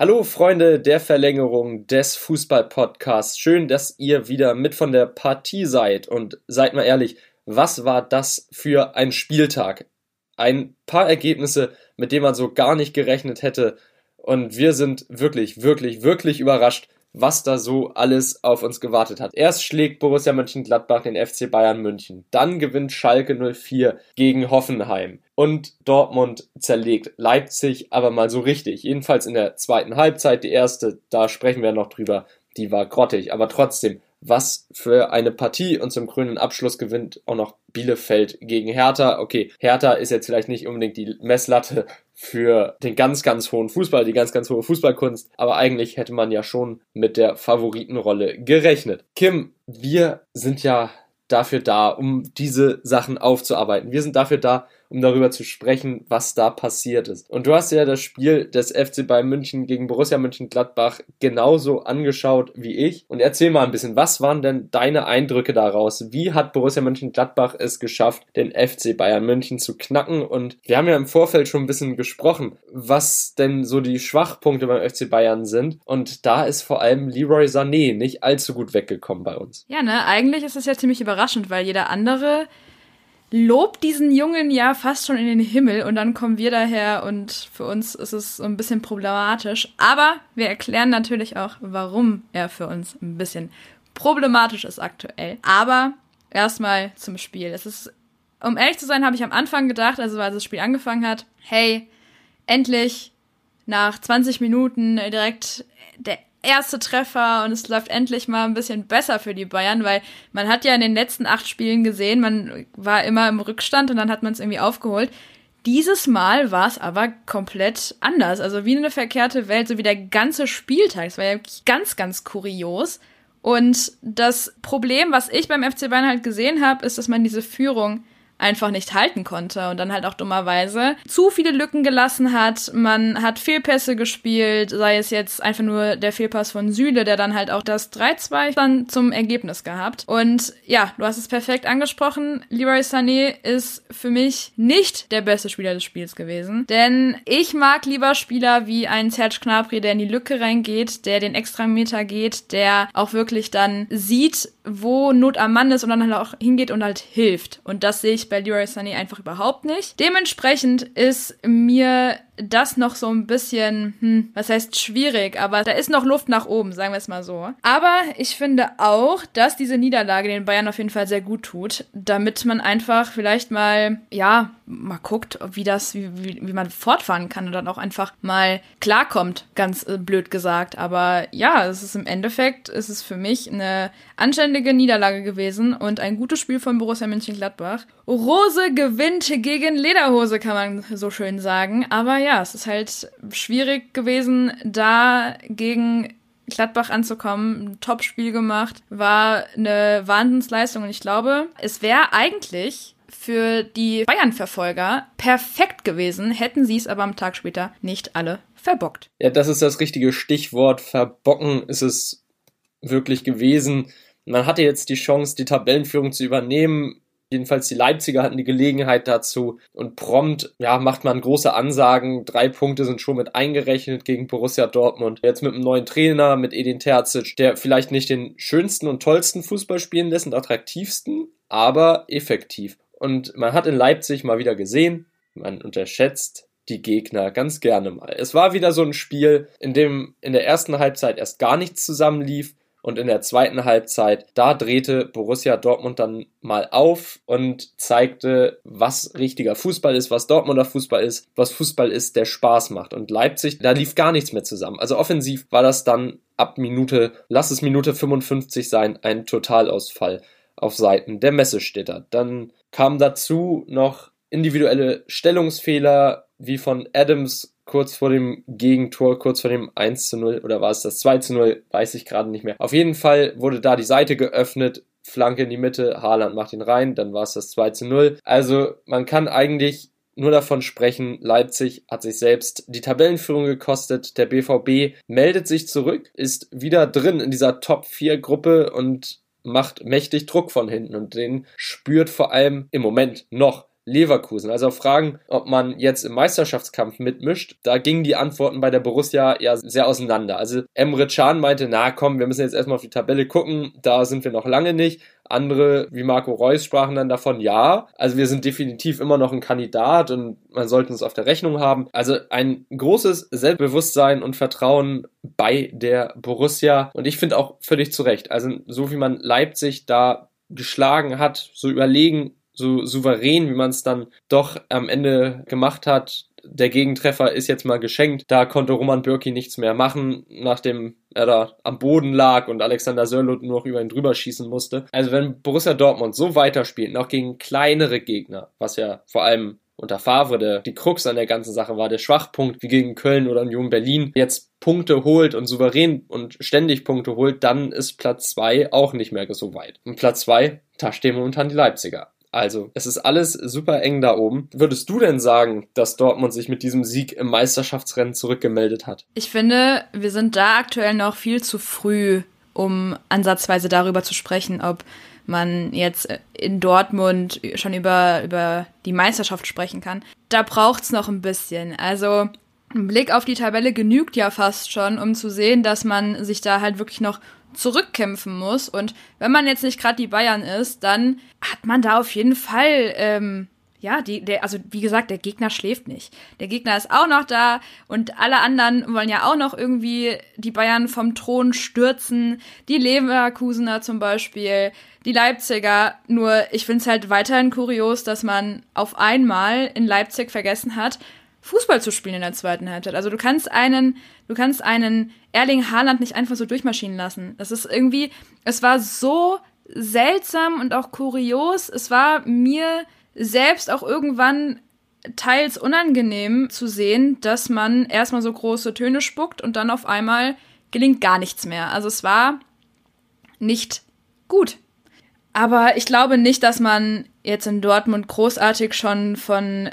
Hallo Freunde der Verlängerung des Fußball-Podcasts. Schön, dass ihr wieder mit von der Partie seid. Und seid mal ehrlich, was war das für ein Spieltag? Ein paar Ergebnisse, mit denen man so gar nicht gerechnet hätte. Und wir sind wirklich, wirklich, wirklich überrascht, was da so alles auf uns gewartet hat. Erst schlägt Borussia Mönchengladbach den FC Bayern München, dann gewinnt Schalke 04 gegen Hoffenheim und Dortmund zerlegt Leipzig aber mal so richtig. Jedenfalls in der zweiten Halbzeit, die erste, da sprechen wir noch drüber, die war grottig, aber trotzdem, was für eine Partie und zum grünen Abschluss gewinnt auch noch Bielefeld gegen Hertha. Okay, Hertha ist jetzt vielleicht nicht unbedingt die Messlatte für den ganz, ganz hohen Fußball, die ganz, ganz hohe Fußballkunst. Aber eigentlich hätte man ja schon mit der Favoritenrolle gerechnet. Kim, wir sind ja dafür da, um diese Sachen aufzuarbeiten. Wir sind dafür da, um darüber zu sprechen, was da passiert ist. Und du hast ja das Spiel des FC Bayern München gegen Borussia Mönchengladbach genauso angeschaut wie ich. Und erzähl mal ein bisschen, was waren denn deine Eindrücke daraus? Wie hat Borussia Mönchengladbach es geschafft, den FC Bayern München zu knacken? Und wir haben ja im Vorfeld schon ein bisschen gesprochen, was denn so die Schwachpunkte beim FC Bayern sind. Und da ist vor allem Leroy Sané nicht allzu gut weggekommen bei uns. Ja, ne, eigentlich ist es ja ziemlich überraschend, weil jeder andere lobt diesen Jungen ja fast schon in den Himmel und dann kommen wir daher und für uns ist es so ein bisschen problematisch. Aber wir erklären natürlich auch, warum er für uns ein bisschen problematisch ist aktuell. Aber erstmal zum Spiel. Es ist, um ehrlich zu sein, habe ich am Anfang gedacht, also als das Spiel angefangen hat, hey, endlich nach 20 Minuten direkt der erste Treffer und es läuft endlich mal ein bisschen besser für die Bayern, weil man hat ja in den letzten acht Spielen gesehen, man war immer im Rückstand und dann hat man es irgendwie aufgeholt. Dieses Mal war es aber komplett anders. Also wie eine verkehrte Welt, so wie der ganze Spieltag. Es war ja ganz, ganz kurios. Und das Problem, was ich beim FC Bayern halt gesehen habe, ist, dass man diese Führung einfach nicht halten konnte und dann halt auch dummerweise zu viele Lücken gelassen hat. Man hat Fehlpässe gespielt, sei es jetzt einfach nur der Fehlpass von Süle, der dann halt auch das 3-2 dann zum Ergebnis gehabt. Und ja, du hast es perfekt angesprochen. Leroy Sané ist für mich nicht der beste Spieler des Spiels gewesen, denn ich mag lieber Spieler wie ein Serge Gnabry, der in die Lücke reingeht, der den Extrameter geht, der auch wirklich dann sieht, wo Not am Mann ist und dann halt auch hingeht und halt hilft. Und das sehe ich bei Leroy Sunny einfach überhaupt nicht. Dementsprechend ist mir das noch so ein bisschen, hm, was heißt schwierig, aber da ist noch Luft nach oben, sagen wir es mal so. Aber ich finde auch, dass diese Niederlage den Bayern auf jeden Fall sehr gut tut, damit man einfach vielleicht mal, ja, mal guckt, wie das, wie, wie, wie man fortfahren kann und dann auch einfach mal klarkommt, ganz äh, blöd gesagt. Aber ja, es ist im Endeffekt, ist es für mich eine anständige Niederlage gewesen und ein gutes Spiel von Borussia Mönchengladbach. Rose gewinnt gegen Lederhose, kann man so schön sagen. Aber ja, es ist halt schwierig gewesen, da gegen Gladbach anzukommen, ein Top-Spiel gemacht, war eine Wahnsinnsleistung und ich glaube, es wäre eigentlich für die Bayern-Verfolger perfekt gewesen, hätten sie es aber am Tag später nicht alle verbockt. Ja, das ist das richtige Stichwort. Verbocken ist es wirklich gewesen. Man hatte jetzt die Chance, die Tabellenführung zu übernehmen. Jedenfalls die Leipziger hatten die Gelegenheit dazu und prompt, ja, macht man große Ansagen. Drei Punkte sind schon mit eingerechnet gegen Borussia Dortmund. Jetzt mit einem neuen Trainer, mit Edin Terzic, der vielleicht nicht den schönsten und tollsten Fußball spielen lässt und attraktivsten, aber effektiv. Und man hat in Leipzig mal wieder gesehen, man unterschätzt die Gegner ganz gerne mal. Es war wieder so ein Spiel, in dem in der ersten Halbzeit erst gar nichts zusammenlief und in der zweiten Halbzeit, da drehte Borussia Dortmund dann mal auf und zeigte, was richtiger Fußball ist, was Dortmunder Fußball ist, was Fußball ist, der Spaß macht. Und Leipzig, da lief gar nichts mehr zusammen. Also offensiv war das dann ab Minute, lass es Minute 55 sein, ein Totalausfall auf Seiten der Messestädter. Dann kam dazu noch individuelle Stellungsfehler wie von Adams kurz vor dem Gegentor, kurz vor dem 1 zu 0 oder war es das 2 zu 0, weiß ich gerade nicht mehr. Auf jeden Fall wurde da die Seite geöffnet, Flanke in die Mitte, Haaland macht ihn rein, dann war es das 2 zu 0. Also man kann eigentlich nur davon sprechen, Leipzig hat sich selbst die Tabellenführung gekostet. Der BVB meldet sich zurück, ist wieder drin in dieser Top 4 Gruppe und macht mächtig Druck von hinten und den spürt vor allem im Moment noch Leverkusen. Also auf Fragen, ob man jetzt im Meisterschaftskampf mitmischt, da gingen die Antworten bei der Borussia ja sehr auseinander. Also Emre Can meinte, na komm, wir müssen jetzt erstmal auf die Tabelle gucken, da sind wir noch lange nicht. Andere, wie Marco Reus, sprachen dann davon, ja, also wir sind definitiv immer noch ein Kandidat und man sollte uns auf der Rechnung haben. Also ein großes Selbstbewusstsein und Vertrauen bei der Borussia und ich finde auch völlig zu Recht. Also so wie man Leipzig da geschlagen hat, so überlegen, so souverän, wie man es dann doch am Ende gemacht hat, der Gegentreffer ist jetzt mal geschenkt. Da konnte Roman Bürki nichts mehr machen, nachdem er da am Boden lag und Alexander Sörlot nur noch über ihn drüber schießen musste. Also wenn Borussia Dortmund so weiterspielt, auch gegen kleinere Gegner, was ja vor allem unter Favre der, die Krux an der ganzen Sache war, der Schwachpunkt, wie gegen Köln oder Union Berlin, jetzt Punkte holt und souverän und ständig Punkte holt, dann ist Platz zwei auch nicht mehr so weit. Und Platz zwei, da stehen momentan die Leipziger. Also, es ist alles super eng da oben. Würdest du denn sagen, dass Dortmund sich mit diesem Sieg im Meisterschaftsrennen zurückgemeldet hat? Ich finde, wir sind da aktuell noch viel zu früh, um ansatzweise darüber zu sprechen, ob man jetzt in Dortmund schon über, über die Meisterschaft sprechen kann. Da braucht's noch ein bisschen. Also, ein Blick auf die Tabelle genügt ja fast schon, um zu sehen, dass man sich da halt wirklich noch zurückkämpfen muss. Und wenn man jetzt nicht gerade die Bayern ist, dann hat man da auf jeden Fall, ähm, ja, die, der, also wie gesagt, der Gegner schläft nicht. Der Gegner ist auch noch da und alle anderen wollen ja auch noch irgendwie die Bayern vom Thron stürzen. Die Leverkusener zum Beispiel, die Leipziger. Nur ich finde es halt weiterhin kurios, dass man auf einmal in Leipzig vergessen hat, Fußball zu spielen in der zweiten Halbzeit. Also du kannst einen, du kannst einen Erling Haaland nicht einfach so durchmaschinen lassen. Das ist irgendwie, es war so seltsam und auch kurios. Es war mir selbst auch irgendwann teils unangenehm zu sehen, dass man erstmal so große Töne spuckt und dann auf einmal gelingt gar nichts mehr. Also es war nicht gut. Aber ich glaube nicht, dass man jetzt in Dortmund großartig schon von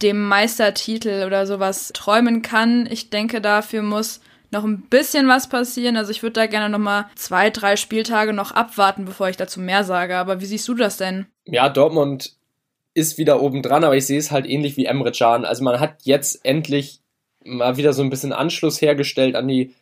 dem Meistertitel oder sowas träumen kann. Ich denke, dafür muss noch ein bisschen was passieren. Also ich würde da gerne noch mal zwei, drei Spieltage noch abwarten, bevor ich dazu mehr sage. Aber wie siehst du das denn? Ja, Dortmund ist wieder oben dran, aber ich sehe es halt ähnlich wie Emre Can. Also man hat jetzt endlich mal wieder so ein bisschen Anschluss hergestellt an die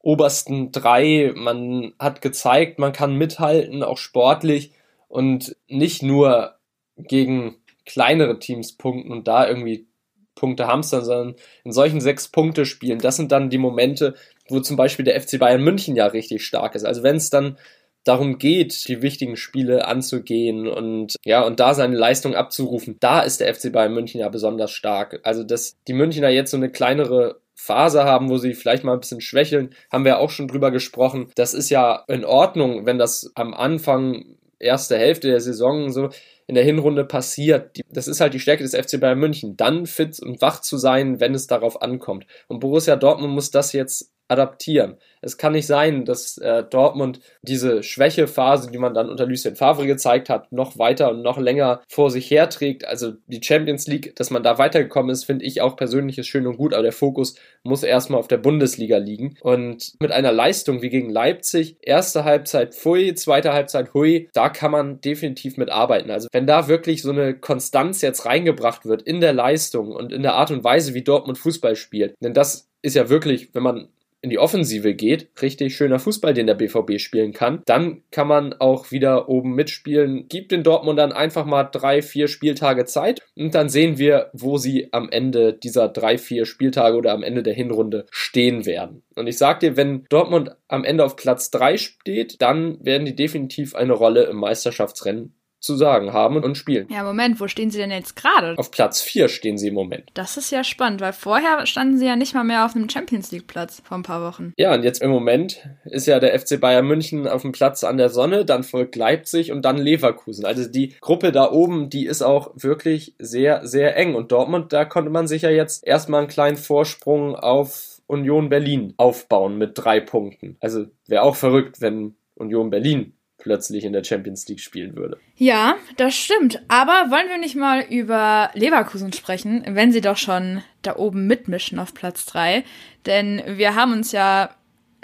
obersten drei. Man hat gezeigt, man kann mithalten, auch sportlich und nicht nur gegen kleinere Teams punkten und da irgendwie Punkte hamstern, sondern in solchen sechs Punkte spielen. Das sind dann die Momente, wo zum Beispiel der FC Bayern München ja richtig stark ist. Also wenn es dann darum geht, die wichtigen Spiele anzugehen und ja, und da seine Leistung abzurufen, da ist der FC Bayern München ja besonders stark. Also, dass die Münchner jetzt so eine kleinere Phase haben, wo sie vielleicht mal ein bisschen schwächeln, haben wir auch schon drüber gesprochen. Das ist ja in Ordnung, wenn das am Anfang, erste Hälfte der Saison so in der Hinrunde passiert. Das ist halt die Stärke des FC Bayern München, dann fit und wach zu sein, wenn es darauf ankommt. Und Borussia Dortmund muss das jetzt adaptieren. Es kann nicht sein, dass äh, Dortmund diese Schwächephase, die man dann unter Lucien Favre gezeigt hat, noch weiter und noch länger vor sich herträgt. Also die Champions League, dass man da weitergekommen ist, finde ich auch persönlich ist schön und gut, aber der Fokus muss erstmal auf der Bundesliga liegen. Und mit einer Leistung wie gegen Leipzig, erste Halbzeit Pfui, zweite Halbzeit Hui, da kann man definitiv mit arbeiten. Also wenn da wirklich so eine Konstanz jetzt reingebracht wird in der Leistung und in der Art und Weise, wie Dortmund Fußball spielt, denn das ist ja wirklich, wenn man in die Offensive geht, richtig schöner Fußball, den der BVB spielen kann, dann kann man auch wieder oben mitspielen. Gibt den Dortmund dann einfach mal drei, vier Spieltage Zeit und dann sehen wir, wo sie am Ende dieser drei, vier Spieltage oder am Ende der Hinrunde stehen werden. Und ich sag dir, wenn Dortmund am Ende auf Platz drei steht, dann werden die definitiv eine Rolle im Meisterschaftsrennen zu sagen haben und spielen. Ja, Moment, wo stehen sie denn jetzt gerade? Auf Platz 4 stehen sie im Moment. Das ist ja spannend, weil vorher standen sie ja nicht mal mehr auf einem Champions League Platz vor ein paar Wochen. Ja, und jetzt im Moment ist ja der FC Bayern München auf dem Platz an der Sonne, dann folgt Leipzig und dann Leverkusen. Also die Gruppe da oben, die ist auch wirklich sehr, sehr eng. Und Dortmund, da konnte man sich ja jetzt erstmal einen kleinen Vorsprung auf Union Berlin aufbauen mit drei Punkten. Also wäre auch verrückt, wenn Union Berlin plötzlich in der Champions League spielen würde. Ja, das stimmt. Aber wollen wir nicht mal über Leverkusen sprechen, wenn sie doch schon da oben mitmischen auf Platz 3? Denn wir haben uns ja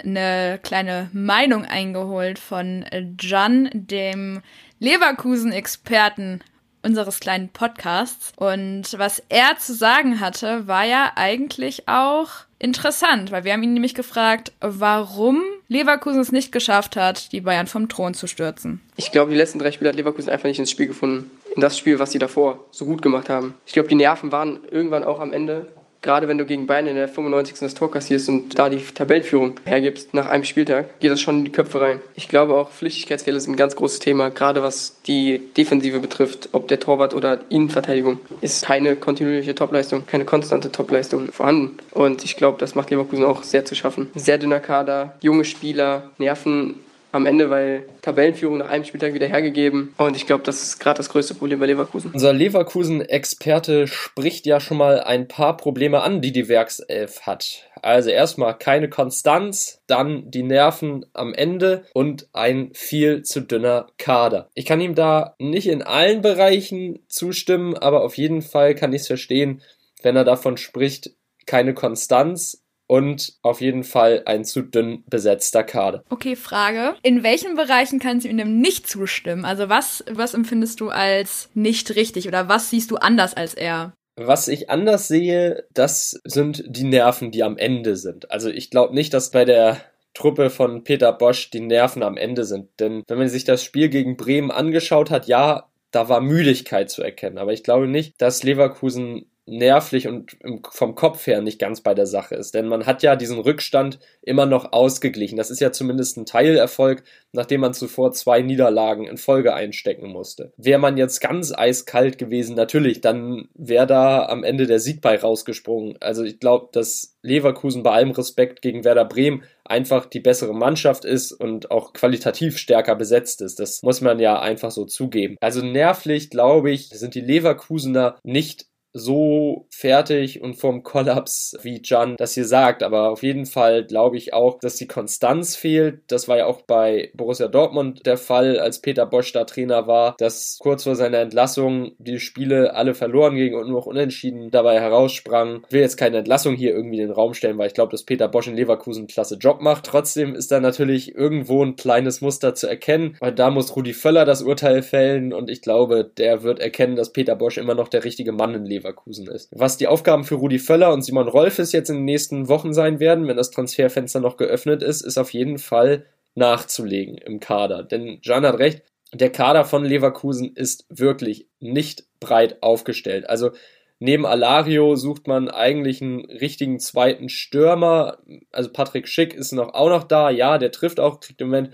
eine kleine Meinung eingeholt von Jan, dem Leverkusen-Experten unseres kleinen Podcasts. Und was er zu sagen hatte, war ja eigentlich auch interessant, weil wir haben ihn nämlich gefragt, warum Leverkusen es nicht geschafft hat, die Bayern vom Thron zu stürzen. Ich glaube, die letzten drei Spiele hat Leverkusen einfach nicht ins Spiel gefunden. In das Spiel, was sie davor so gut gemacht haben. Ich glaube, die Nerven waren irgendwann auch am Ende gerade wenn du gegen Bayern in der 95. das Tor kassierst und da die Tabellenführung hergibst nach einem Spieltag, geht das schon in die Köpfe rein. Ich glaube auch, Flüchtigkeitsfehler sind ein ganz großes Thema, gerade was die Defensive betrifft, ob der Torwart oder Innenverteidigung, ist keine kontinuierliche Topleistung, keine konstante Topleistung vorhanden. Und ich glaube, das macht Leverkusen auch sehr zu schaffen. Sehr dünner Kader, junge Spieler, Nerven am Ende, weil Tabellenführung nach einem Spieltag wieder hergegeben. Und ich glaube, das ist gerade das größte Problem bei Leverkusen. Unser Leverkusen-Experte spricht ja schon mal ein paar Probleme an, die die Werkself hat. Also erstmal keine Konstanz, dann die Nerven am Ende und ein viel zu dünner Kader. Ich kann ihm da nicht in allen Bereichen zustimmen, aber auf jeden Fall kann ich es verstehen, wenn er davon spricht, keine Konstanz und auf jeden Fall ein zu dünn besetzter Kader. Okay, Frage. In welchen Bereichen kannst du ihm nicht zustimmen? Also was, was empfindest du als nicht richtig oder was siehst du anders als er? Was ich anders sehe, das sind die Nerven, die am Ende sind. Also ich glaube nicht, dass bei der Truppe von Peter Bosch die Nerven am Ende sind. Denn wenn man sich das Spiel gegen Bremen angeschaut hat, ja, da war Müdigkeit zu erkennen. Aber ich glaube nicht, dass Leverkusen nervlich und vom Kopf her nicht ganz bei der Sache ist. Denn man hat ja diesen Rückstand immer noch ausgeglichen. Das ist ja zumindest ein Teilerfolg, nachdem man zuvor zwei Niederlagen in Folge einstecken musste. Wäre man jetzt ganz eiskalt gewesen, natürlich, dann wäre da am Ende der Sieg bei rausgesprungen. Also ich glaube, dass Leverkusen bei allem Respekt gegen Werder Bremen einfach die bessere Mannschaft ist und auch qualitativ stärker besetzt ist. Das muss man ja einfach so zugeben. Also nervlich, glaube ich, sind die Leverkusener nicht so fertig und vorm Kollaps, wie Jan das hier sagt. Aber auf jeden Fall glaube ich auch, dass die Konstanz fehlt. Das war ja auch bei Borussia Dortmund der Fall, als Peter Bosch da Trainer war, dass kurz vor seiner Entlassung die Spiele alle verloren gingen und nur noch unentschieden dabei heraussprang. Ich will jetzt keine Entlassung hier irgendwie in den Raum stellen, weil ich glaube, dass Peter Bosch in Leverkusen einen klasse Job macht. Trotzdem ist da natürlich irgendwo ein kleines Muster zu erkennen, weil da muss Rudi Völler das Urteil fällen und ich glaube, der wird erkennen, dass Peter Bosch immer noch der richtige Mann in Leverkusen Leverkusen ist. Was die Aufgaben für Rudi Völler und Simon Rolfes jetzt in den nächsten Wochen sein werden, wenn das Transferfenster noch geöffnet ist, ist auf jeden Fall nachzulegen im Kader. Denn Jan hat recht, der Kader von Leverkusen ist wirklich nicht breit aufgestellt. Also neben Alario sucht man eigentlich einen richtigen zweiten Stürmer. Also Patrick Schick ist noch auch noch da. Ja, der trifft auch, kriegt im Moment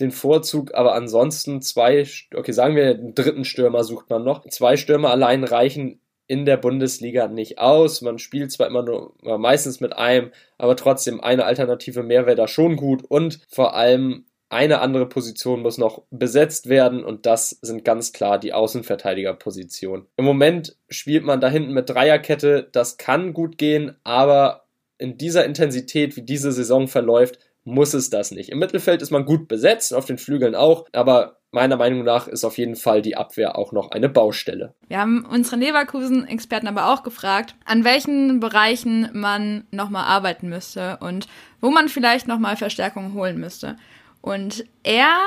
den Vorzug, aber ansonsten zwei, okay, sagen wir, einen dritten Stürmer sucht man noch. Zwei Stürmer allein reichen in der Bundesliga nicht aus. Man spielt zwar immer nur meistens mit einem, aber trotzdem eine Alternative mehr wäre da schon gut und vor allem eine andere Position muss noch besetzt werden und das sind ganz klar die Außenverteidigerpositionen. Im Moment spielt man da hinten mit Dreierkette, das kann gut gehen, aber in dieser Intensität, wie diese Saison verläuft, muss es das nicht. Im Mittelfeld ist man gut besetzt, auf den Flügeln auch, aber meiner Meinung nach ist auf jeden Fall die Abwehr auch noch eine Baustelle. Wir haben unsere Leverkusen-Experten aber auch gefragt, an welchen Bereichen man nochmal arbeiten müsste und wo man vielleicht nochmal Verstärkung holen müsste. Und er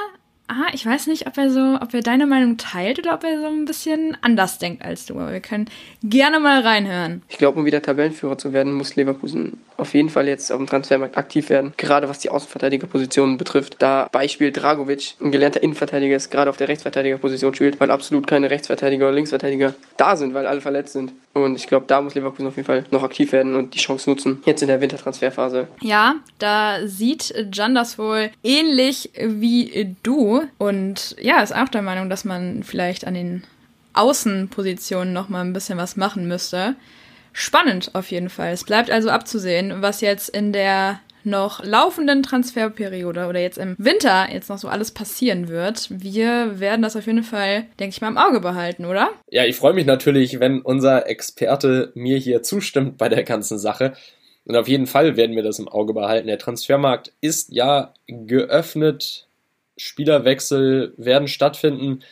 ah, ich weiß nicht, ob er so, ob er deine Meinung teilt oder ob er so ein bisschen anders denkt als du. Aber wir können gerne mal reinhören. Ich glaube, um wieder Tabellenführer zu werden, muss Leverkusen auf jeden Fall jetzt auf dem Transfermarkt aktiv werden. Gerade was die Außenverteidigerpositionen betrifft. Da Beispiel Dragovic, ein gelernter Innenverteidiger ist, gerade auf der Rechtsverteidigerposition spielt, weil absolut keine Rechtsverteidiger oder Linksverteidiger da sind, weil alle verletzt sind. Und ich glaube, da muss Leverkusen auf jeden Fall noch aktiv werden und die Chance nutzen, jetzt in der Wintertransferphase. Ja, da sieht Jan das wohl ähnlich wie du. Und ja, ist auch der Meinung, dass man vielleicht an den Außenpositionen noch mal ein bisschen was machen müsste. Spannend auf jeden Fall. Es bleibt also abzusehen, was jetzt in der noch laufenden Transferperiode oder jetzt im Winter jetzt noch so alles passieren wird. Wir werden das auf jeden Fall, denke ich mal, im Auge behalten, oder? Ja, ich freue mich natürlich, wenn unser Experte mir hier zustimmt bei der ganzen Sache. Und auf jeden Fall werden wir das im Auge behalten. Der Transfermarkt ist ja geöffnet. Spielerwechsel werden stattfinden.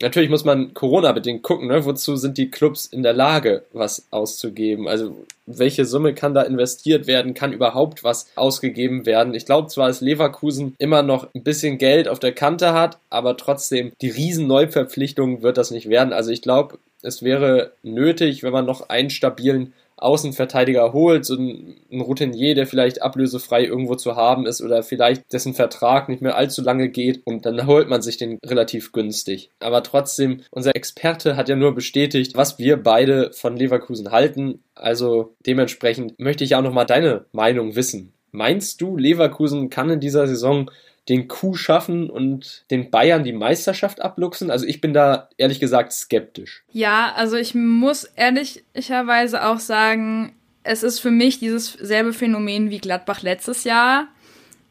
Natürlich muss man Corona-bedingt gucken, ne? wozu sind die Clubs in der Lage, was auszugeben? Also welche Summe kann da investiert werden? Kann überhaupt was ausgegeben werden? Ich glaube zwar, dass Leverkusen immer noch ein bisschen Geld auf der Kante hat, aber trotzdem die riesen Neuverpflichtungen wird das nicht werden. Also ich glaube, es wäre nötig, wenn man noch einen stabilen Außenverteidiger holt, so ein, ein Routinier, der vielleicht ablösefrei irgendwo zu haben ist oder vielleicht dessen Vertrag nicht mehr allzu lange geht und dann holt man sich den relativ günstig. Aber trotzdem, unser Experte hat ja nur bestätigt, was wir beide von Leverkusen halten. Also dementsprechend möchte ich auch nochmal deine Meinung wissen. Meinst du, Leverkusen kann in dieser Saison den Coup schaffen und den Bayern die Meisterschaft abluchsen? Also ich bin da ehrlich gesagt skeptisch. Ja, also ich muss ehrlicherweise auch sagen, es ist für mich dieses selbe Phänomen wie Gladbach letztes Jahr.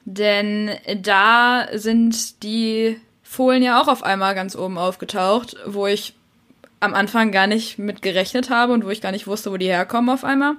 Denn da sind die Fohlen ja auch auf einmal ganz oben aufgetaucht, wo ich am Anfang gar nicht mit gerechnet habe und wo ich gar nicht wusste, wo die herkommen auf einmal.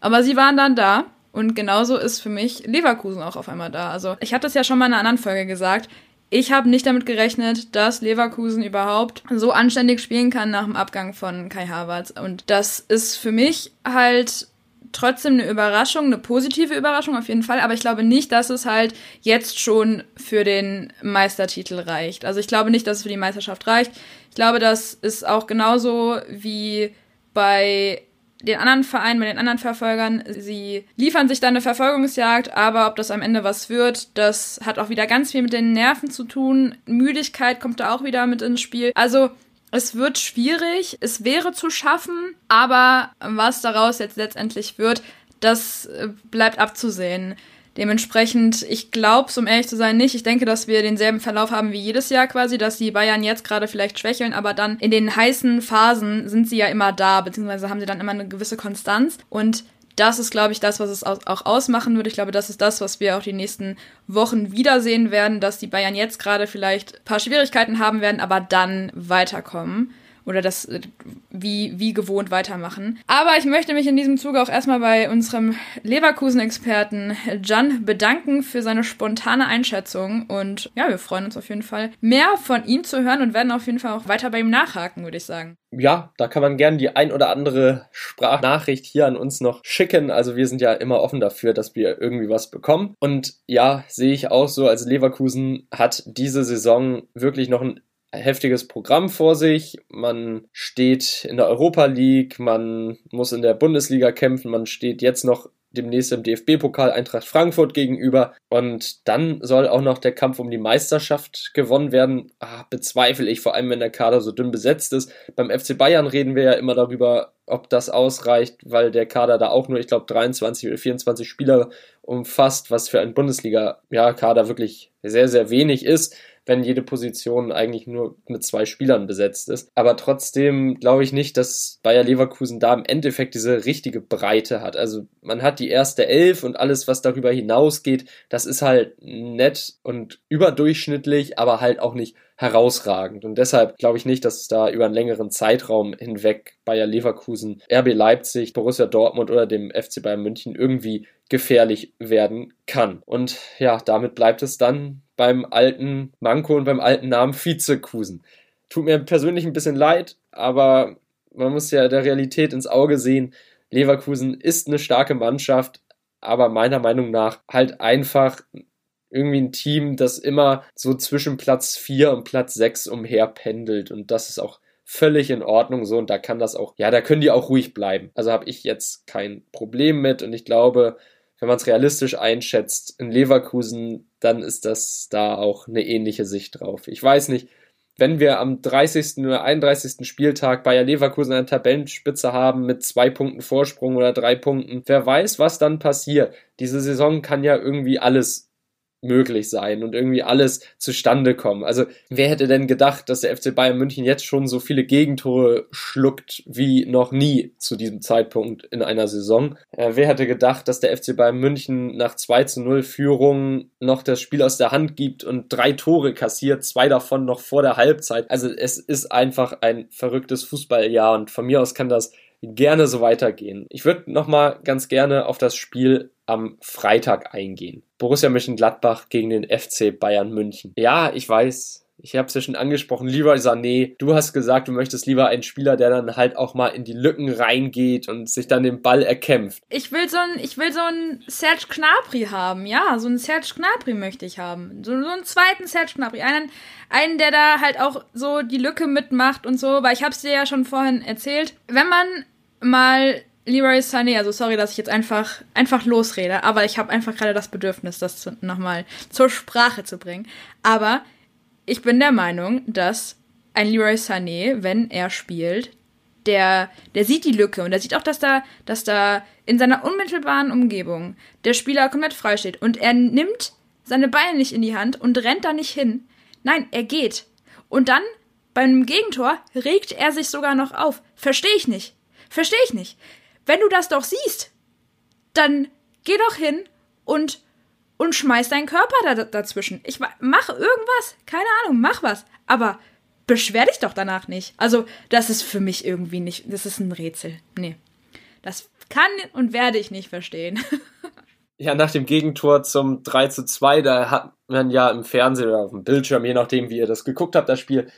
Aber sie waren dann da und genauso ist für mich Leverkusen auch auf einmal da. Also ich habe das ja schon mal in einer anderen Folge gesagt. Ich habe nicht damit gerechnet, dass Leverkusen überhaupt so anständig spielen kann nach dem Abgang von Kai Havertz. Und das ist für mich halt trotzdem eine Überraschung, eine positive Überraschung auf jeden Fall, aber ich glaube nicht, dass es halt jetzt schon für den Meistertitel reicht. Also ich glaube nicht, dass es für die Meisterschaft reicht. Ich glaube, das ist auch genauso wie bei den anderen Vereinen, mit den anderen Verfolgern. Sie liefern sich dann eine Verfolgungsjagd, aber ob das am Ende was wird, das hat auch wieder ganz viel mit den Nerven zu tun. Müdigkeit kommt da auch wieder mit ins Spiel. Also es wird schwierig, es wäre zu schaffen, aber was daraus jetzt letztendlich wird, das äh, bleibt abzusehen. Dementsprechend, ich glaube es, um ehrlich zu sein, nicht. Ich denke, dass wir denselben Verlauf haben wie jedes Jahr quasi, dass die Bayern jetzt gerade vielleicht schwächeln, aber dann in den heißen Phasen sind sie ja immer da, beziehungsweise haben sie dann immer eine gewisse Konstanz. Und das ist, glaube ich, das, was es auch ausmachen würde. Ich glaube, das ist das, was wir auch die nächsten Wochen wiedersehen werden, dass die Bayern jetzt gerade vielleicht ein paar Schwierigkeiten haben werden, aber dann weiterkommen oder das äh, wie, wie gewohnt weitermachen. Aber ich möchte mich in diesem Zuge auch erstmal bei unserem Leverkusen-Experten Jan bedanken für seine spontane Einschätzung. Und ja, wir freuen uns auf jeden Fall, mehr von ihm zu hören und werden auf jeden Fall auch weiter bei ihm nachhaken, würde ich sagen. Ja, da kann man gern die ein oder andere Sprachnachricht hier an uns noch schicken. Also wir sind ja immer offen dafür, dass wir irgendwie was bekommen. Und ja, sehe ich auch so, als Leverkusen hat diese Saison wirklich noch ein heftiges Programm vor sich. Man steht in der Europa League, man muss in der Bundesliga kämpfen, man steht jetzt noch demnächst im DFB-Pokal Eintracht Frankfurt gegenüber. Und dann soll auch noch der Kampf um die Meisterschaft gewonnen werden. Ah, bezweifle ich, vor allem wenn der Kader so dünn besetzt ist. Beim FC Bayern reden wir ja immer darüber, ob das ausreicht, weil der Kader da auch nur, ich glaube, 23 oder 24 Spieler umfasst, was für einen Bundesliga-Kader wirklich sehr, sehr wenig ist wenn jede Position eigentlich nur mit zwei Spielern besetzt ist. Aber trotzdem glaube ich nicht, dass Bayer Leverkusen da im Endeffekt diese richtige Breite hat. Also man hat die erste Elf und alles, was darüber hinausgeht, das ist halt nett und überdurchschnittlich, aber halt auch nicht herausragend. Und deshalb glaube ich nicht, dass es da über einen längeren Zeitraum hinweg Bayer Leverkusen, RB Leipzig, Borussia Dortmund oder dem FC Bayern München irgendwie gefährlich werden kann. Und ja, damit bleibt es dann beim alten Manko und beim alten Namen Vizekusen. Tut mir persönlich ein bisschen leid, aber man muss ja der Realität ins Auge sehen. Leverkusen ist eine starke Mannschaft, aber meiner Meinung nach halt einfach irgendwie ein Team, das immer so zwischen Platz 4 und Platz 6 umherpendelt und das ist auch völlig in Ordnung so und da kann das auch, ja, da können die auch ruhig bleiben. Also habe ich jetzt kein Problem mit und ich glaube, wenn man es realistisch einschätzt, in Leverkusen, dann ist das da auch eine ähnliche Sicht drauf. Ich weiß nicht, wenn wir am 30. oder 31. Spieltag Bayer Leverkusen eine Tabellenspitze haben mit zwei Punkten Vorsprung oder drei Punkten, wer weiß, was dann passiert. Diese Saison kann ja irgendwie alles möglich sein und irgendwie alles zustande kommen. Also wer hätte denn gedacht, dass der FC Bayern München jetzt schon so viele Gegentore schluckt wie noch nie zu diesem Zeitpunkt in einer Saison? Äh, wer hätte gedacht, dass der FC Bayern München nach 2 zu 0 Führung noch das Spiel aus der Hand gibt und drei Tore kassiert, zwei davon noch vor der Halbzeit. Also es ist einfach ein verrücktes Fußballjahr und von mir aus kann das gerne so weitergehen. Ich würde nochmal ganz gerne auf das Spiel am Freitag eingehen. Borussia Mönchengladbach gegen den FC Bayern München. Ja, ich weiß, ich habe es ja schon angesprochen, Leroy Sané, du hast gesagt, du möchtest lieber einen Spieler, der dann halt auch mal in die Lücken reingeht und sich dann den Ball erkämpft. Ich will so ein, ich will so einen Serge Gnabry haben, ja, so einen Serge Gnabry möchte ich haben. So, so einen zweiten Serge Gnabry, einen, einen, der da halt auch so die Lücke mitmacht und so, weil ich habe es dir ja schon vorhin erzählt. Wenn man mal Leroy Sané, also sorry, dass ich jetzt einfach, einfach losrede, aber ich habe einfach gerade das Bedürfnis, das nochmal zur Sprache zu bringen. Aber ich bin der Meinung, dass ein Leroy Sané, wenn er spielt, der, der sieht die Lücke und er sieht auch, dass da, dass da in seiner unmittelbaren Umgebung der Spieler komplett frei steht und er nimmt seine Beine nicht in die Hand und rennt da nicht hin. Nein, er geht. Und dann, bei einem Gegentor, regt er sich sogar noch auf. Verstehe ich nicht. Verstehe ich nicht. Wenn du das doch siehst, dann geh doch hin und und schmeiß deinen Körper da, dazwischen. Ich mach irgendwas, keine Ahnung, mach was, aber beschwer dich doch danach nicht. Also, das ist für mich irgendwie nicht, das ist ein Rätsel. Nee. Das kann und werde ich nicht verstehen. Ja, nach dem Gegentor zum 3 zu 2, da hat man ja im Fernsehen oder auf dem Bildschirm, je nachdem, wie ihr das geguckt habt, das Spiel,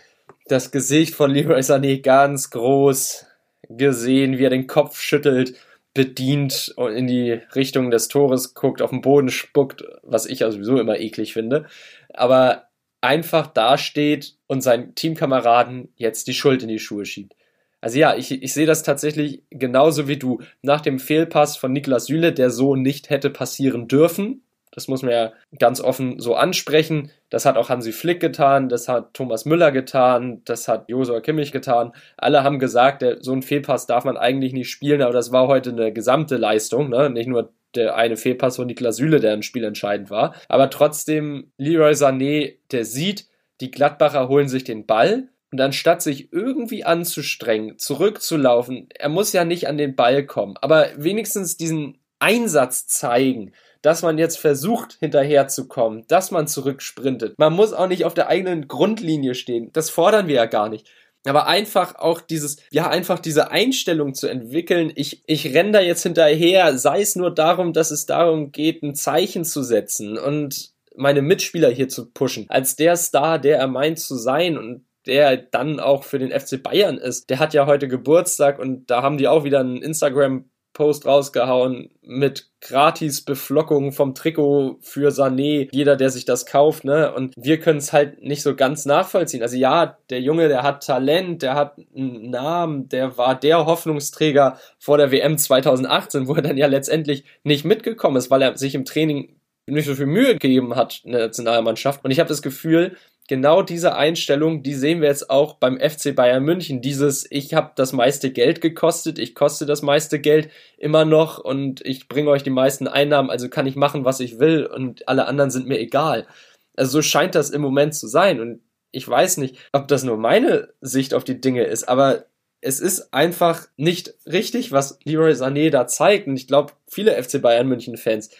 das Gesicht von Leroy Sané ganz groß gesehen, wie er den Kopf schüttelt bedient und in die Richtung des Tores guckt, auf den Boden spuckt, was ich ja sowieso immer eklig finde, aber einfach dasteht und seinen Teamkameraden jetzt die Schuld in die Schuhe schiebt. Also ja, ich, ich sehe das tatsächlich genauso wie du. Nach dem Fehlpass von Niklas Süle, der so nicht hätte passieren dürfen, das muss man ja ganz offen so ansprechen. Das hat auch Hansi Flick getan, das hat Thomas Müller getan, das hat Josua Kimmich getan. Alle haben gesagt, so ein Fehlpass darf man eigentlich nicht spielen, aber das war heute eine gesamte Leistung, ne? nicht nur der eine Fehlpass von Niklas Süle, der ein Spiel entscheidend war. Aber trotzdem, Leroy Sané, der sieht, die Gladbacher holen sich den Ball und anstatt sich irgendwie anzustrengen, zurückzulaufen, er muss ja nicht an den Ball kommen, aber wenigstens diesen Einsatz zeigen dass man jetzt versucht, hinterherzukommen, dass man zurücksprintet. Man muss auch nicht auf der eigenen Grundlinie stehen. Das fordern wir ja gar nicht. Aber einfach auch dieses, ja, einfach diese Einstellung zu entwickeln, ich, ich renne da jetzt hinterher, sei es nur darum, dass es darum geht, ein Zeichen zu setzen und meine Mitspieler hier zu pushen, als der Star, der er meint zu sein und der dann auch für den FC Bayern ist. Der hat ja heute Geburtstag und da haben die auch wieder einen Instagram Post rausgehauen mit gratis Beflockung vom Trikot für Sané, jeder, der sich das kauft, ne? Und wir können es halt nicht so ganz nachvollziehen. Also ja, der Junge, der hat Talent, der hat einen Namen, der war der Hoffnungsträger vor der WM 2018, wo er dann ja letztendlich nicht mitgekommen ist, weil er sich im Training nicht so viel Mühe gegeben hat, eine Nationalmannschaft. Und ich habe das Gefühl, genau diese Einstellung, die sehen wir jetzt auch beim FC Bayern München. Dieses, ich habe das meiste Geld gekostet, ich koste das meiste Geld immer noch und ich bringe euch die meisten Einnahmen, also kann ich machen, was ich will und alle anderen sind mir egal. Also so scheint das im Moment zu sein und ich weiß nicht, ob das nur meine Sicht auf die Dinge ist, aber es ist einfach nicht richtig, was Leroy Sané da zeigt und ich glaube, viele FC Bayern München Fans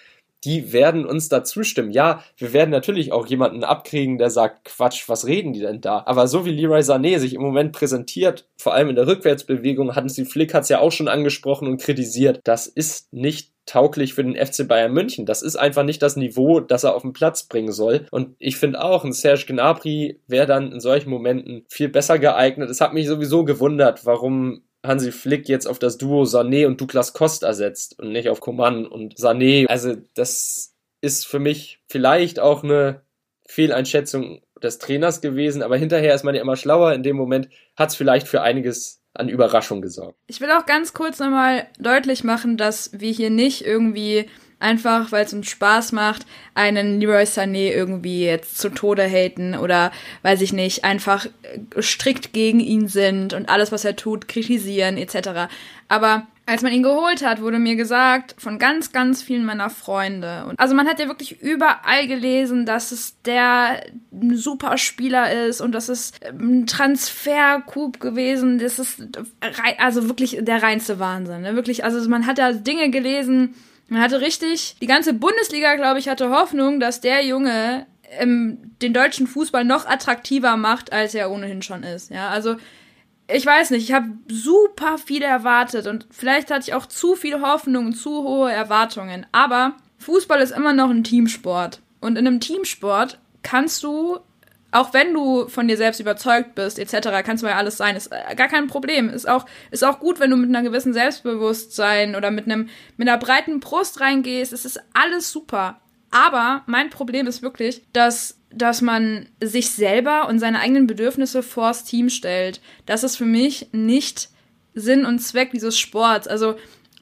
die werden uns da zustimmen. Ja, wir werden natürlich auch jemanden abkriegen, der sagt, Quatsch, was reden die denn da? Aber so wie Leroy Sané sich im Moment präsentiert, vor allem in der Rückwärtsbewegung, hatten sie Flick hat es ja auch schon angesprochen und kritisiert, das ist nicht tauglich für den FC Bayern München. Das ist einfach nicht das Niveau, das er auf den Platz bringen soll. Und ich finde auch, ein Serge Gnabry wäre dann in solchen Momenten viel besser geeignet. Es hat mich sowieso gewundert, warum Hansi Flick jetzt auf das Duo Sané und Douglas Costa setzt und nicht auf Coman und Sané. Also das ist für mich vielleicht auch eine Fehleinschätzung des Trainers gewesen, aber hinterher ist man ja immer schlauer. In dem Moment hat es vielleicht für einiges an Überraschung gesorgt. Ich will auch ganz kurz nochmal deutlich machen, dass wir hier nicht irgendwie einfach, weil es uns Spaß macht, einen Leroy Sané irgendwie jetzt zu Tode haten oder, weiß ich nicht, einfach strikt gegen ihn sind und alles, was er tut, kritisieren etc. Aber als man ihn geholt hat, wurde mir gesagt von ganz, ganz vielen meiner Freunde. Und also man hat ja wirklich überall gelesen, dass es der super Spieler ist und das ist ein Transfercoup gewesen. Das ist also wirklich der reinste Wahnsinn. Ne? Wirklich, also man hat da Dinge gelesen, man hatte richtig, die ganze Bundesliga, glaube ich, hatte Hoffnung, dass der Junge ähm, den deutschen Fußball noch attraktiver macht, als er ohnehin schon ist. Ja, also ich weiß nicht, ich habe super viel erwartet und vielleicht hatte ich auch zu viel Hoffnung und zu hohe Erwartungen. Aber Fußball ist immer noch ein Teamsport. Und in einem Teamsport kannst du Auch wenn du von dir selbst überzeugt bist, etc., kannst du ja alles sein, ist äh, gar kein Problem. Ist auch, ist auch gut, wenn du mit einer gewissen Selbstbewusstsein oder mit einem, mit einer breiten Brust reingehst. Es ist alles super. Aber mein Problem ist wirklich, dass, dass man sich selber und seine eigenen Bedürfnisse vors Team stellt. Das ist für mich nicht Sinn und Zweck dieses Sports. Also,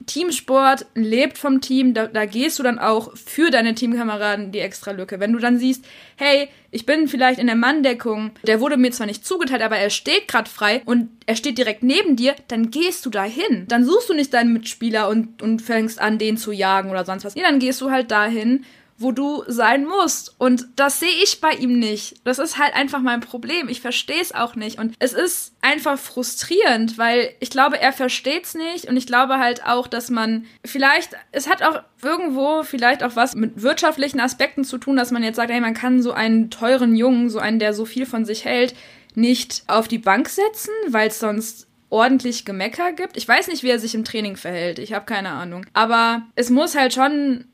Teamsport lebt vom Team, da, da gehst du dann auch für deine Teamkameraden die extra Lücke. Wenn du dann siehst, hey, ich bin vielleicht in der Manndeckung, der wurde mir zwar nicht zugeteilt, aber er steht gerade frei und er steht direkt neben dir, dann gehst du dahin. Dann suchst du nicht deinen Mitspieler und, und fängst an, den zu jagen oder sonst was. Nee, dann gehst du halt dahin wo du sein musst. Und das sehe ich bei ihm nicht. Das ist halt einfach mein Problem. Ich verstehe es auch nicht. Und es ist einfach frustrierend, weil ich glaube, er versteht es nicht. Und ich glaube halt auch, dass man vielleicht, es hat auch irgendwo vielleicht auch was mit wirtschaftlichen Aspekten zu tun, dass man jetzt sagt, hey, man kann so einen teuren Jungen, so einen, der so viel von sich hält, nicht auf die Bank setzen, weil es sonst ordentlich Gemecker gibt. Ich weiß nicht, wie er sich im Training verhält. Ich habe keine Ahnung. Aber es muss halt schon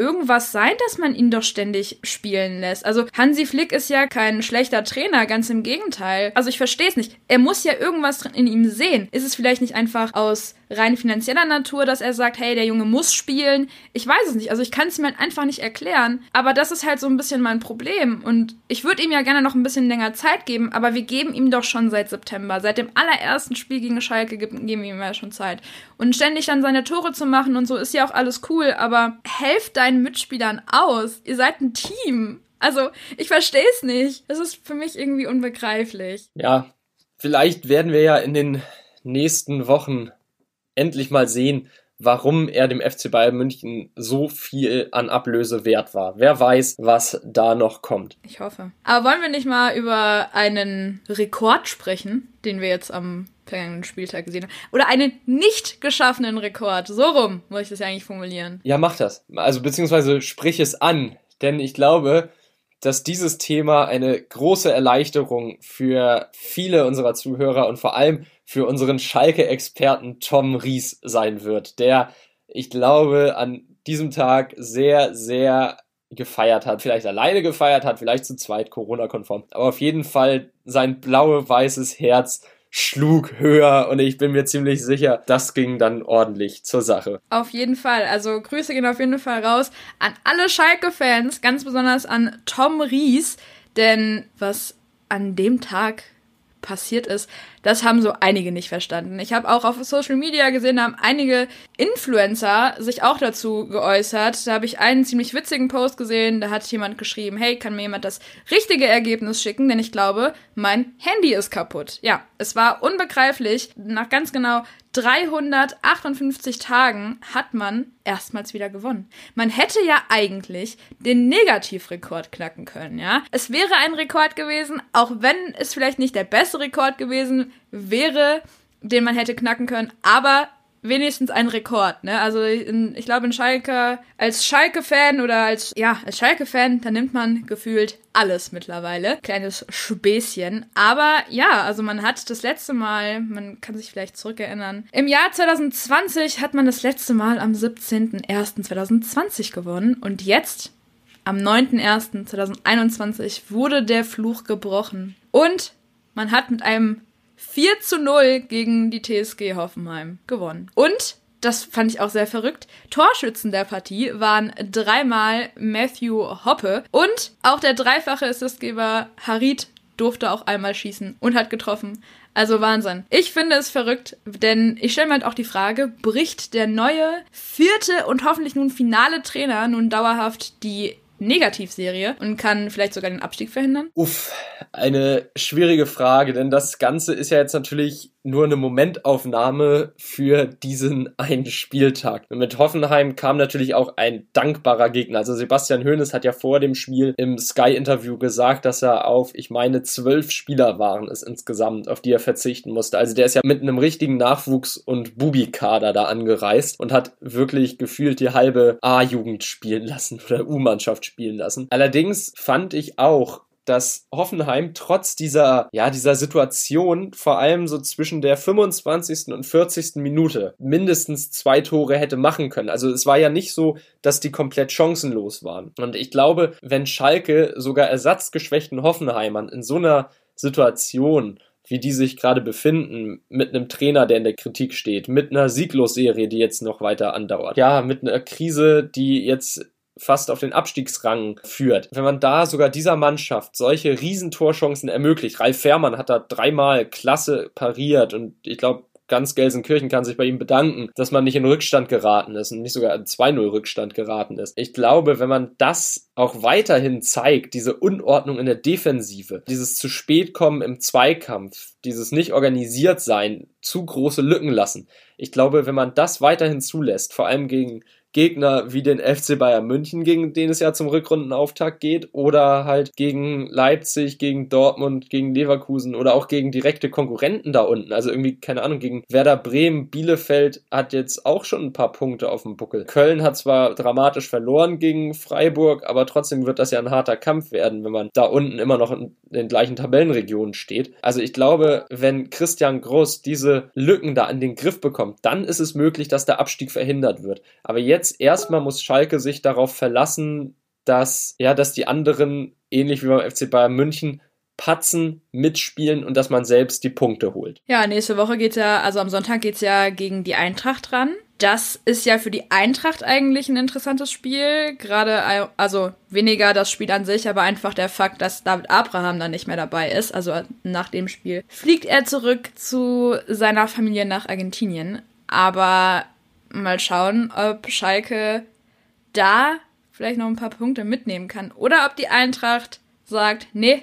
irgendwas sein, dass man ihn doch ständig spielen lässt. Also Hansi Flick ist ja kein schlechter Trainer, ganz im Gegenteil. Also ich verstehe es nicht. Er muss ja irgendwas in ihm sehen. Ist es vielleicht nicht einfach aus rein finanzieller Natur, dass er sagt, hey, der Junge muss spielen? Ich weiß es nicht. Also ich kann es mir einfach nicht erklären. Aber das ist halt so ein bisschen mein Problem. Und ich würde ihm ja gerne noch ein bisschen länger Zeit geben, aber wir geben ihm doch schon seit September. Seit dem allerersten Spiel gegen Schalke geben wir ihm ja schon Zeit. Und ständig dann seine Tore zu machen und so ist ja auch alles cool, aber helft deinen Mitspielern aus. Ihr seid ein Team. Also, ich verstehe es nicht. Es ist für mich irgendwie unbegreiflich. Ja, vielleicht werden wir ja in den nächsten Wochen endlich mal sehen, warum er dem FC Bayern München so viel an Ablöse wert war. Wer weiß, was da noch kommt. Ich hoffe. Aber wollen wir nicht mal über einen Rekord sprechen, den wir jetzt am vergangenen Spieltag gesehen haben? Oder einen nicht geschaffenen Rekord? So rum muss ich das ja eigentlich formulieren. Ja, mach das. Also beziehungsweise sprich es an. Denn ich glaube, dass dieses Thema eine große Erleichterung für viele unserer Zuhörer und vor allem für unseren Schalke-Experten Tom Ries sein wird, der, ich glaube, an diesem Tag sehr, sehr gefeiert hat, vielleicht alleine gefeiert hat, vielleicht zu zweit Corona-konform, aber auf jeden Fall sein blaue-weißes Herz schlug höher und ich bin mir ziemlich sicher, das ging dann ordentlich zur Sache. Auf jeden Fall. Also Grüße gehen auf jeden Fall raus an alle Schalke-Fans, ganz besonders an Tom Ries, denn was an dem Tag passiert ist, das haben so einige nicht verstanden. Ich habe auch auf Social Media gesehen, da haben einige Influencer sich auch dazu geäußert. Da habe ich einen ziemlich witzigen Post gesehen, da hat jemand geschrieben, hey, kann mir jemand das richtige Ergebnis schicken, denn ich glaube, mein Handy ist kaputt. Ja, es war unbegreiflich. Nach ganz genau 358 Tagen hat man erstmals wieder gewonnen. Man hätte ja eigentlich den Negativrekord knacken können, ja. Es wäre ein Rekord gewesen, auch wenn es vielleicht nicht der beste Rekord gewesen wäre, den man hätte knacken können, aber wenigstens ein Rekord, ne? Also in, ich glaube in Schalke als Schalke-Fan oder als ja als Schalke-Fan, da nimmt man gefühlt alles mittlerweile, kleines Späßchen. Aber ja, also man hat das letzte Mal, man kann sich vielleicht zurückerinnern, im Jahr 2020 hat man das letzte Mal am 17.01.2020 gewonnen und jetzt am 9.01.2021 wurde der Fluch gebrochen und man hat mit einem 4 zu 0 gegen die TSG Hoffenheim gewonnen. Und das fand ich auch sehr verrückt. Torschützen der Partie waren dreimal Matthew Hoppe und auch der dreifache Assistgeber Harit durfte auch einmal schießen und hat getroffen. Also Wahnsinn. Ich finde es verrückt, denn ich stelle mir halt auch die Frage, bricht der neue vierte und hoffentlich nun finale Trainer nun dauerhaft die Negativserie und kann vielleicht sogar den Abstieg verhindern? Uff, eine schwierige Frage, denn das Ganze ist ja jetzt natürlich nur eine Momentaufnahme für diesen einen Spieltag. Und mit Hoffenheim kam natürlich auch ein dankbarer Gegner. Also Sebastian Hoeneß hat ja vor dem Spiel im Sky-Interview gesagt, dass er auf, ich meine, zwölf Spieler waren es insgesamt, auf die er verzichten musste. Also der ist ja mit einem richtigen Nachwuchs- und Bubi-Kader da angereist und hat wirklich gefühlt die halbe A-Jugend spielen lassen oder U-Mannschaft spielen lassen. Allerdings fand ich auch, dass Hoffenheim trotz dieser, ja, dieser Situation vor allem so zwischen der 25. und 40. Minute mindestens zwei Tore hätte machen können. Also es war ja nicht so, dass die komplett chancenlos waren. Und ich glaube, wenn Schalke sogar ersatzgeschwächten Hoffenheimern in so einer Situation wie die sich gerade befinden, mit einem Trainer, der in der Kritik steht, mit einer Sieglosserie, die jetzt noch weiter andauert. Ja, mit einer Krise, die jetzt fast auf den Abstiegsrang führt. Wenn man da sogar dieser Mannschaft solche Riesentorchancen ermöglicht, Ralf Fährmann hat da dreimal klasse pariert und ich glaube, ganz Gelsenkirchen kann sich bei ihm bedanken, dass man nicht in Rückstand geraten ist und nicht sogar in 2-0 Rückstand geraten ist. Ich glaube, wenn man das auch weiterhin zeigt, diese Unordnung in der Defensive, dieses zu spät kommen im Zweikampf, dieses nicht organisiert sein, zu große Lücken lassen. Ich glaube, wenn man das weiterhin zulässt, vor allem gegen Gegner wie den FC Bayern München, gegen den es ja zum Rückrundenauftakt geht, oder halt gegen Leipzig, gegen Dortmund, gegen Leverkusen oder auch gegen direkte Konkurrenten da unten. Also irgendwie, keine Ahnung, gegen Werder Bremen, Bielefeld hat jetzt auch schon ein paar Punkte auf dem Buckel. Köln hat zwar dramatisch verloren gegen Freiburg, aber trotzdem wird das ja ein harter Kampf werden, wenn man da unten immer noch in den gleichen Tabellenregionen steht. Also ich glaube, wenn Christian Groß diese Lücken da an den Griff bekommt, dann ist es möglich, dass der Abstieg verhindert wird. Aber jetzt jetzt erstmal muss Schalke sich darauf verlassen, dass, ja, dass die anderen, ähnlich wie beim FC Bayern München, patzen, mitspielen und dass man selbst die Punkte holt. Ja, nächste Woche geht's ja, also am Sonntag geht's ja gegen die Eintracht ran. Das ist ja für die Eintracht eigentlich ein interessantes Spiel. Gerade, also weniger das Spiel an sich, aber einfach der Fakt, dass David Abraham dann nicht mehr dabei ist. Also nach dem Spiel fliegt er zurück zu seiner Familie nach Argentinien. Aber mal schauen, ob Schalke da vielleicht noch ein paar Punkte mitnehmen kann. Oder ob die Eintracht sagt, nee,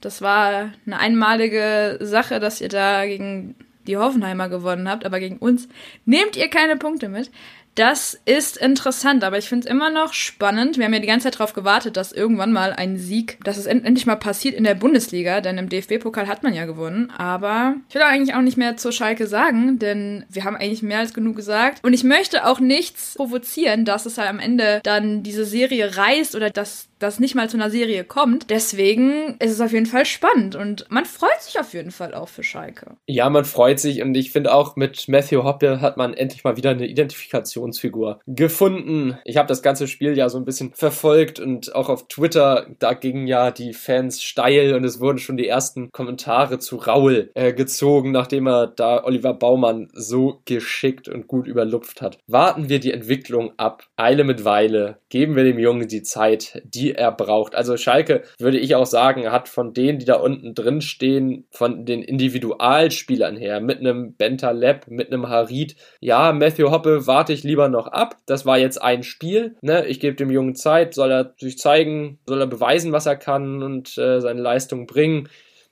das war eine einmalige Sache, dass ihr da gegen die Hoffenheimer gewonnen habt, aber gegen uns nehmt ihr keine Punkte mit. Das ist interessant, aber ich finde es immer noch spannend. Wir haben ja die ganze Zeit darauf gewartet, dass irgendwann mal ein Sieg, dass es end endlich mal passiert in der Bundesliga, denn im DFB-Pokal hat man ja gewonnen. Aber ich will eigentlich auch nicht mehr zur Schalke sagen, denn wir haben eigentlich mehr als genug gesagt. Und ich möchte auch nichts provozieren, dass es halt am Ende dann diese Serie reißt oder dass das nicht mal zu einer Serie kommt. Deswegen ist es auf jeden Fall spannend und man freut sich auf jeden Fall auch für Schalke. Ja, man freut sich und ich finde auch mit Matthew Hoppe hat man endlich mal wieder eine Identifikationsfigur gefunden. Ich habe das ganze Spiel ja so ein bisschen verfolgt und auch auf Twitter, da gingen ja die Fans steil und es wurden schon die ersten Kommentare zu Raul äh, gezogen, nachdem er da Oliver Baumann so geschickt und gut überlupft hat. Warten wir die Entwicklung ab. Eile mit Weile. Geben wir dem Jungen die Zeit, die die er braucht. Also Schalke, würde ich auch sagen, hat von denen, die da unten drin stehen, von den Individualspielern her, mit einem Bentaleb, mit einem Harid, ja, Matthew Hoppe warte ich lieber noch ab. Das war jetzt ein Spiel. Ne? Ich gebe dem Jungen Zeit, soll er sich zeigen, soll er beweisen, was er kann und äh, seine Leistung bringen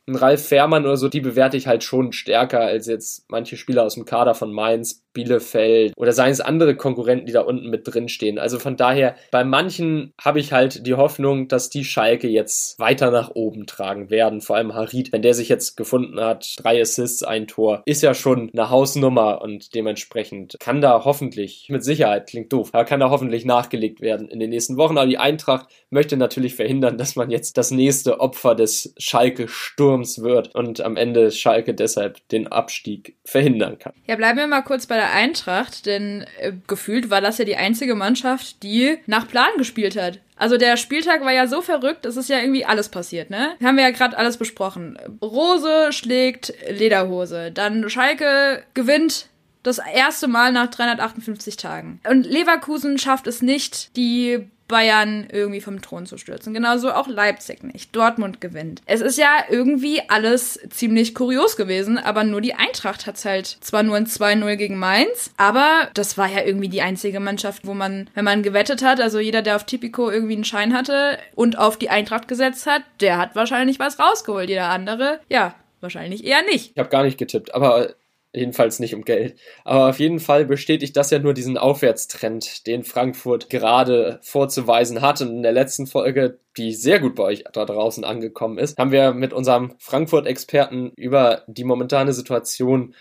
ein Ralf Fährmann oder so, die bewerte ich halt schon stärker als jetzt manche Spieler aus dem Kader von Mainz, Bielefeld oder seien es andere Konkurrenten, die da unten mit drin stehen. Also von daher, bei manchen habe ich halt die Hoffnung, dass die Schalke jetzt weiter nach oben tragen werden. Vor allem Harid, wenn der sich jetzt gefunden hat, drei Assists, ein Tor, ist ja schon eine Hausnummer und dementsprechend kann da hoffentlich, mit Sicherheit, klingt doof, aber kann da hoffentlich nachgelegt werden in den nächsten Wochen. Aber die Eintracht möchte natürlich verhindern, dass man jetzt das nächste Opfer des Schalke-Sturms wird und am Ende Schalke deshalb den Abstieg verhindern kann. Ja, bleiben wir mal kurz bei der Eintracht, denn äh, gefühlt war das ja die einzige Mannschaft, die nach Plan gespielt hat. Also der Spieltag war ja so verrückt, es ist ja irgendwie alles passiert, ne? Haben wir ja gerade alles besprochen. Rose schlägt Lederhose, dann Schalke gewinnt das erste Mal nach 358 Tagen. Und Leverkusen schafft es nicht, die Bayern irgendwie vom Thron zu stürzen. Genauso auch Leipzig nicht. Dortmund gewinnt. Es ist ja irgendwie alles ziemlich kurios gewesen, aber nur die Eintracht hat's halt zwar nur ein 2-0 gegen Mainz, aber das war ja irgendwie die einzige Mannschaft, wo man, wenn man gewettet hat, also jeder, der auf Tipico irgendwie einen Schein hatte und auf die Eintracht gesetzt hat, der hat wahrscheinlich was rausgeholt. Jeder andere, ja, wahrscheinlich eher nicht. Ich habe gar nicht getippt, aber Jedenfalls nicht um Geld. Aber auf jeden Fall bestätigt das ja nur diesen Aufwärtstrend, den Frankfurt gerade vorzuweisen hat. Und in der letzten Folge, die sehr gut bei euch da draußen angekommen ist, haben wir mit unserem Frankfurt-Experten über die momentane Situation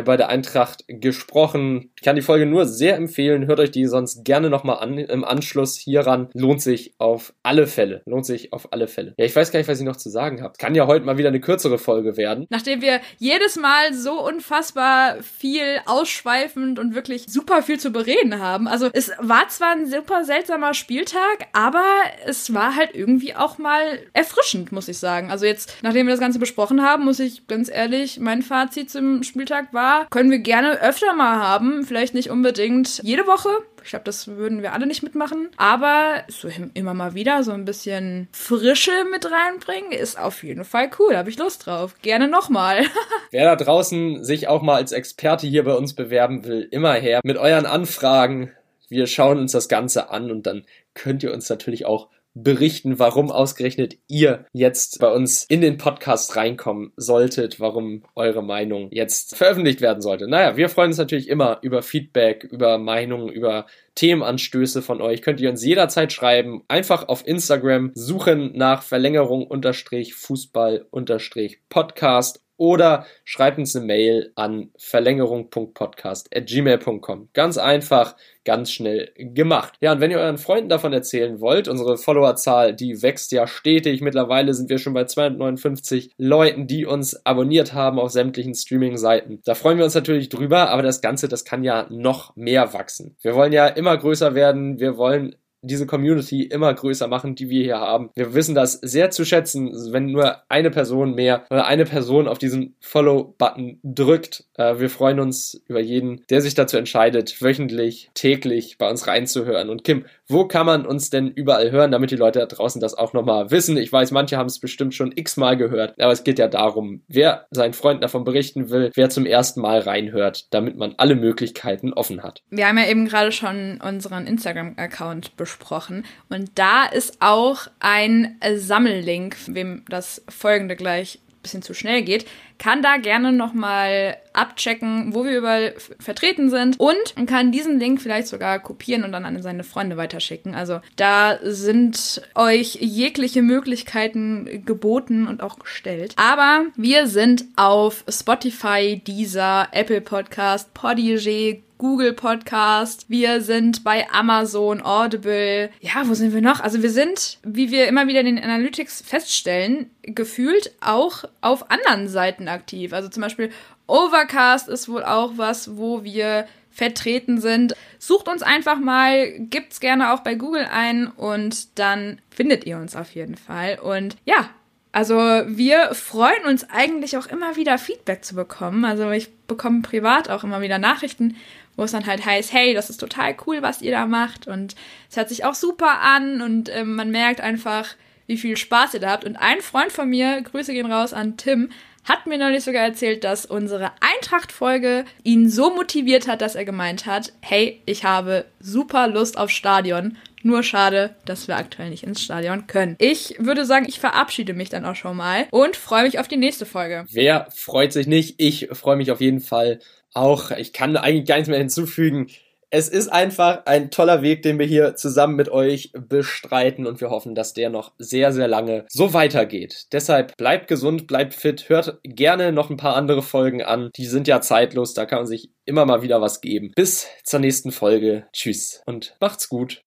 bei der Eintracht gesprochen. Ich kann die Folge nur sehr empfehlen. Hört euch die sonst gerne nochmal an im Anschluss hieran. Lohnt sich auf alle Fälle. Lohnt sich auf alle Fälle. Ja, ich weiß gar nicht, was ich noch zu sagen habe. Kann ja heute mal wieder eine kürzere Folge werden. Nachdem wir jedes Mal so unfassbar viel ausschweifend und wirklich super viel zu bereden haben. Also es war zwar ein super seltsamer Spieltag, aber es war halt irgendwie auch mal erfrischend, muss ich sagen. Also jetzt, nachdem wir das Ganze besprochen haben, muss ich ganz ehrlich, mein Fazit zum Spieltag war, können wir gerne öfter mal haben. Vielleicht nicht unbedingt jede Woche, ich glaube, das würden wir alle nicht mitmachen. Aber so immer mal wieder so ein bisschen Frische mit reinbringen, ist auf jeden Fall cool. Habe ich Lust drauf. Gerne nochmal. Wer da draußen sich auch mal als Experte hier bei uns bewerben will, immer her mit euren Anfragen. Wir schauen uns das Ganze an und dann könnt ihr uns natürlich auch berichten, warum ausgerechnet ihr jetzt bei uns in den Podcast reinkommen solltet, warum eure Meinung jetzt veröffentlicht werden sollte. Naja, wir freuen uns natürlich immer über Feedback, über Meinungen, über Themenanstöße von euch. Könnt ihr uns jederzeit schreiben. Einfach auf Instagram suchen nach Verlängerung unterstrich Fußball unterstrich Podcast oder schreibt uns eine Mail an verlängerung.podcast.gmail.com. Ganz einfach, ganz schnell gemacht. Ja, und wenn ihr euren Freunden davon erzählen wollt, unsere Followerzahl, die wächst ja stetig. Mittlerweile sind wir schon bei 259 Leuten, die uns abonniert haben auf sämtlichen Streaming-Seiten. Da freuen wir uns natürlich drüber, aber das Ganze, das kann ja noch mehr wachsen. Wir wollen ja immer größer werden. Wir wollen diese Community immer größer machen, die wir hier haben. Wir wissen das sehr zu schätzen, wenn nur eine Person mehr oder eine Person auf diesen Follow-Button drückt. Äh, wir freuen uns über jeden, der sich dazu entscheidet, wöchentlich, täglich bei uns reinzuhören. Und Kim, wo kann man uns denn überall hören, damit die Leute da draußen das auch nochmal wissen? Ich weiß, manche haben es bestimmt schon x-mal gehört, aber es geht ja darum, wer seinen Freunden davon berichten will, wer zum ersten Mal reinhört, damit man alle Möglichkeiten offen hat. Wir haben ja eben gerade schon unseren Instagram-Account besprochen besprochen. Und da ist auch ein Sammellink, wem das folgende gleich ein bisschen zu schnell geht, kann da gerne nochmal abchecken, wo wir überall vertreten sind und kann diesen Link vielleicht sogar kopieren und dann an seine Freunde weiterschicken. Also da sind euch jegliche Möglichkeiten geboten und auch gestellt. Aber wir sind auf Spotify, Deezer, Apple Podcast, Podigy, Google Podcast, wir sind bei Amazon, Audible. Ja, wo sind wir noch? Also wir sind, wie wir immer wieder in den Analytics feststellen, gefühlt auch auf anderen Seiten aktiv. Also zum Beispiel Overcast ist wohl auch was, wo wir vertreten sind. Sucht uns einfach mal, gibt's gerne auch bei Google ein und dann findet ihr uns auf jeden Fall. Und ja, also wir freuen uns eigentlich auch immer wieder Feedback zu bekommen. Also ich bekomme privat auch immer wieder Nachrichten wo es dann halt heißt, hey, das ist total cool, was ihr da macht und es hört sich auch super an und äh, man merkt einfach, wie viel Spaß ihr da habt. Und ein Freund von mir, Grüße gehen raus an Tim, hat mir neulich sogar erzählt, dass unsere Eintracht-Folge ihn so motiviert hat, dass er gemeint hat, hey, ich habe super Lust auf Stadion. Nur schade, dass wir aktuell nicht ins Stadion können. Ich würde sagen, ich verabschiede mich dann auch schon mal und freue mich auf die nächste Folge. Wer freut sich nicht? Ich freue mich auf jeden Fall auch, ich kann eigentlich gar nichts mehr hinzufügen. Es ist einfach ein toller Weg, den wir hier zusammen mit euch bestreiten und wir hoffen, dass der noch sehr, sehr lange so weitergeht. Deshalb bleibt gesund, bleibt fit, hört gerne noch ein paar andere Folgen an. Die sind ja zeitlos, da kann man sich immer mal wieder was geben. Bis zur nächsten Folge. Tschüss und macht's gut.